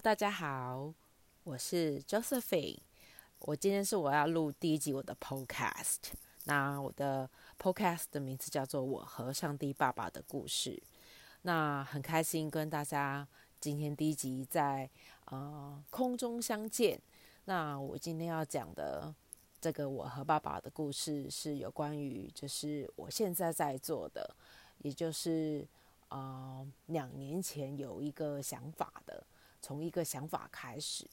大家好，我是 Josephine。我今天是我要录第一集我的 Podcast。那我的 Podcast 的名字叫做《我和上帝爸爸的故事》。那很开心跟大家今天第一集在呃空中相见。那我今天要讲的这个我和爸爸的故事是有关于就是我现在在做的，也就是呃两年前有一个想法的。从一个想法开始，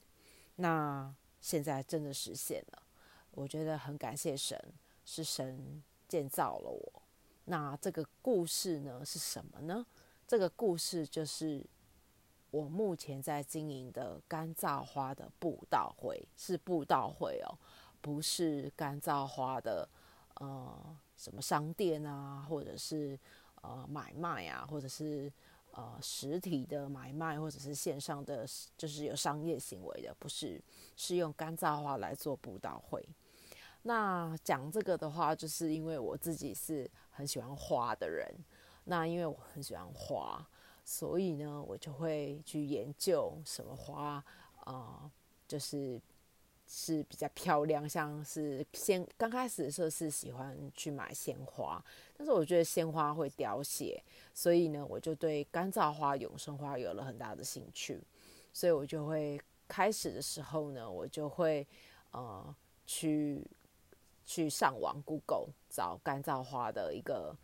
那现在真的实现了。我觉得很感谢神，是神建造了我。那这个故事呢是什么呢？这个故事就是我目前在经营的干燥花的布道会，是布道会哦，不是干燥花的呃什么商店啊，或者是呃买卖啊，或者是。呃，实体的买卖或者是线上的，就是有商业行为的，不是，是用干燥花来做布道会。那讲这个的话，就是因为我自己是很喜欢花的人，那因为我很喜欢花，所以呢，我就会去研究什么花啊，呃，就是。是比较漂亮，像是鲜刚开始的时候是喜欢去买鲜花，但是我觉得鲜花会凋谢，所以呢，我就对干燥花、永生花有了很大的兴趣，所以我就会开始的时候呢，我就会呃去去上网 Google 找干燥花的一个。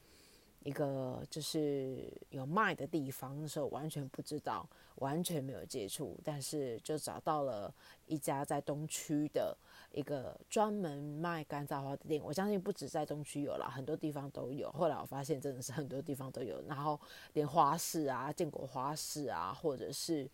一个就是有卖的地方，那时候完全不知道，完全没有接触，但是就找到了一家在东区的一个专门卖干燥花的店。我相信不止在东区有啦，很多地方都有。后来我发现真的是很多地方都有，然后连花市啊、建国花市啊，或者是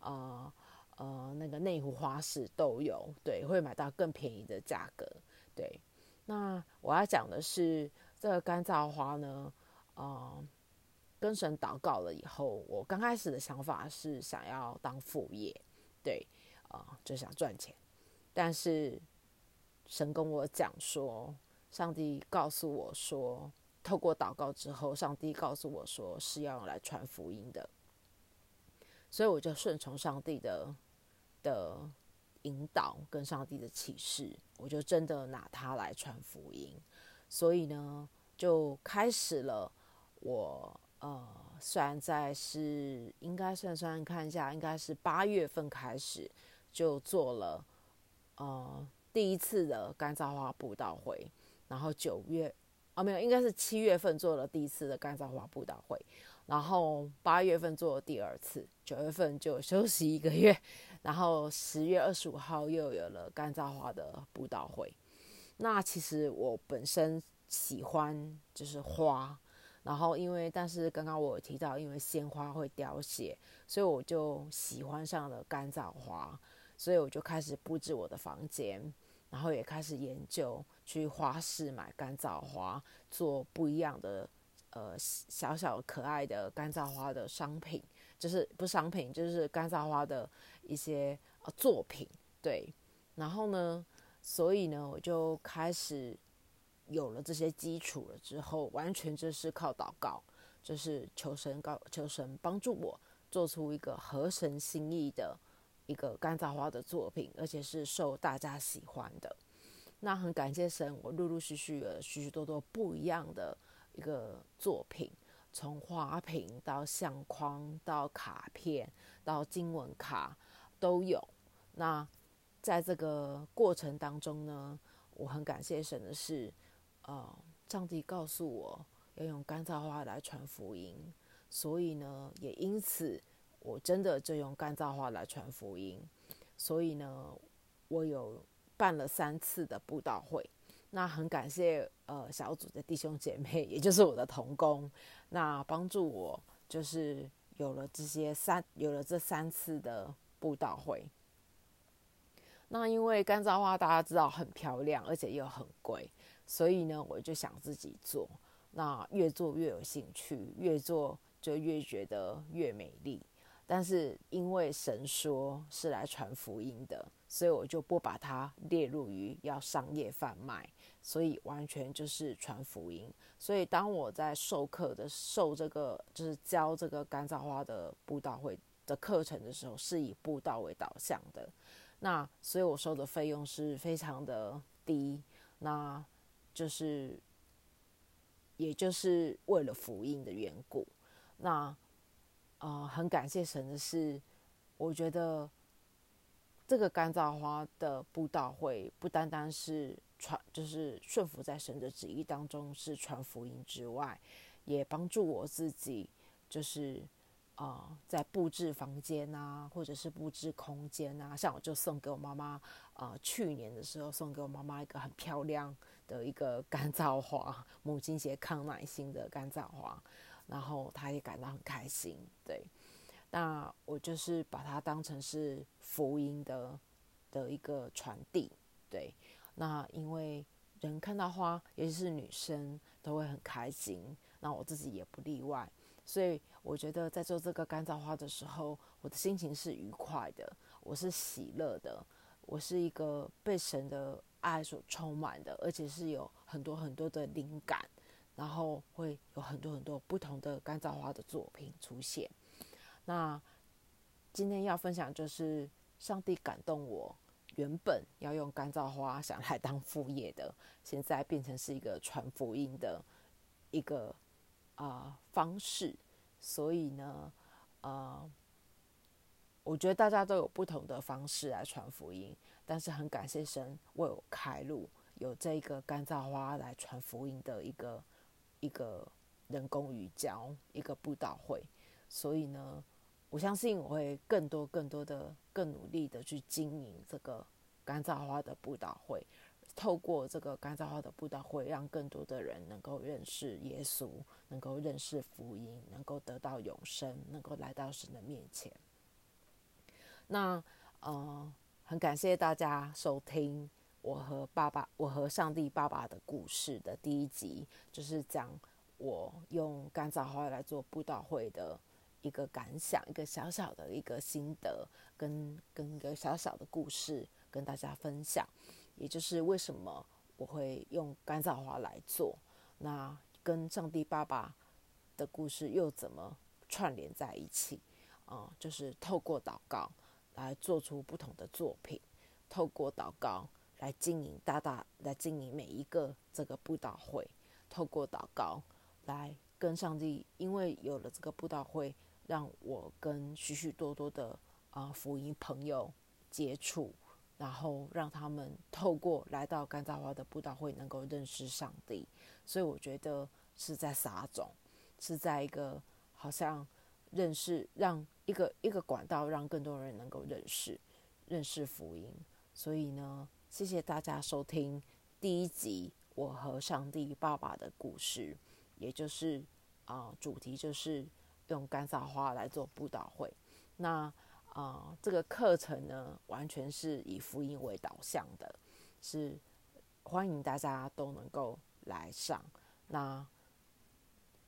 呃呃那个内湖花市都有，对，会买到更便宜的价格。对，那我要讲的是这个干燥花呢。呃、跟神祷告了以后，我刚开始的想法是想要当副业，对，啊、就想赚钱。但是神跟我讲说，上帝告诉我说，透过祷告之后，上帝告诉我说是要用来传福音的，所以我就顺从上帝的的引导跟上帝的启示，我就真的拿它来传福音。所以呢，就开始了。我呃，虽然在是应该算算看一下，应该是八月份开始就做了呃第一次的干燥花布道会，然后九月啊没有，应该是七月份做了第一次的干燥花布道会，然后八月份做了第二次，九月份就休息一个月，然后十月二十五号又有了干燥花的布道会。那其实我本身喜欢就是花。然后，因为但是刚刚我有提到，因为鲜花会凋谢，所以我就喜欢上了干燥花，所以我就开始布置我的房间，然后也开始研究去花市买干燥花，做不一样的呃小小可爱的干燥花的商品，就是不商品，就是干燥花的一些呃作品，对。然后呢，所以呢，我就开始。有了这些基础了之后，完全就是靠祷告，就是求神告求神帮助我做出一个合神心意的一个干燥花的作品，而且是受大家喜欢的。那很感谢神，我陆陆续续有许许多多不一样的一个作品，从花瓶到相框到卡片到经文卡都有。那在这个过程当中呢，我很感谢神的是。呃，上帝告诉我要用干燥花来传福音，所以呢，也因此我真的就用干燥花来传福音。所以呢，我有办了三次的布道会。那很感谢呃小组的弟兄姐妹，也就是我的同工，那帮助我就是有了这些三有了这三次的布道会。那因为干燥花大家知道很漂亮，而且又很贵。所以呢，我就想自己做，那越做越有兴趣，越做就越觉得越美丽。但是因为神说是来传福音的，所以我就不把它列入于要商业贩卖，所以完全就是传福音。所以当我在授课的授这个就是教这个干燥花的布道会的课程的时候，是以布道为导向的。那所以我收的费用是非常的低，那就是也就是为了福音的缘故。那啊、呃，很感谢神的是，我觉得这个干燥花的布道会不单单是传，就是顺服在神的旨意当中是传福音之外，也帮助我自己，就是。啊、在布置房间啊，或者是布置空间啊，像我就送给我妈妈，啊、去年的时候送给我妈妈一个很漂亮的一个 干燥花，母亲节康乃馨的干燥花，然后她也感到很开心。对，那我就是把它当成是福音的的一个传递。对，那因为人看到花，尤其是女生都会很开心，那我自己也不例外。所以我觉得在做这个干燥花的时候，我的心情是愉快的，我是喜乐的，我是一个被神的爱所充满的，而且是有很多很多的灵感，然后会有很多很多不同的干燥花的作品出现。那今天要分享就是上帝感动我，原本要用干燥花想来当副业的，现在变成是一个传福音的一个。啊、方式，所以呢，呃，我觉得大家都有不同的方式来传福音，但是很感谢神为我开路，有这个干燥花来传福音的一个一个人工雨浇，一个布道会，所以呢，我相信我会更多更多的更努力的去经营这个干燥花的布道会。透过这个干燥花的布道会，让更多的人能够认识耶稣，能够认识福音，能够得到永生，能够来到神的面前。那呃，很感谢大家收听我和爸爸、我和上帝爸爸的故事的第一集，就是讲我用干燥花来做布道会的一个感想，一个小小的一个心得，跟跟一个小小的故事跟大家分享。也就是为什么我会用干燥花来做，那跟上帝爸爸的故事又怎么串联在一起？啊、就是透过祷告来做出不同的作品，透过祷告来经营大大来经营每一个这个布道会，透过祷告来跟上帝，因为有了这个布道会，让我跟许许多多的啊、福音朋友接触。然后让他们 透过来到干燥花的布道会，能够认识上帝。所以我觉得是在撒种，是在一个好像认识，让一个一个管道，让更多人能够认识认识福音。所以呢，谢谢大家收听第一集我和上帝爸爸的故事，也就是啊、主题就是用干燥花来做布道会。那。啊、呃，这个课程呢，完全是以福音为导向的，是欢迎大家都能够来上。那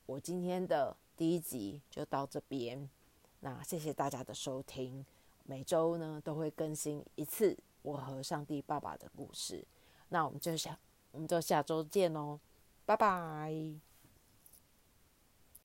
我今天的第一集就到这边，那谢谢大家的收听。每周呢都会更新一次我和上帝爸爸的故事。那我们就下，我们就下周见喽，拜拜。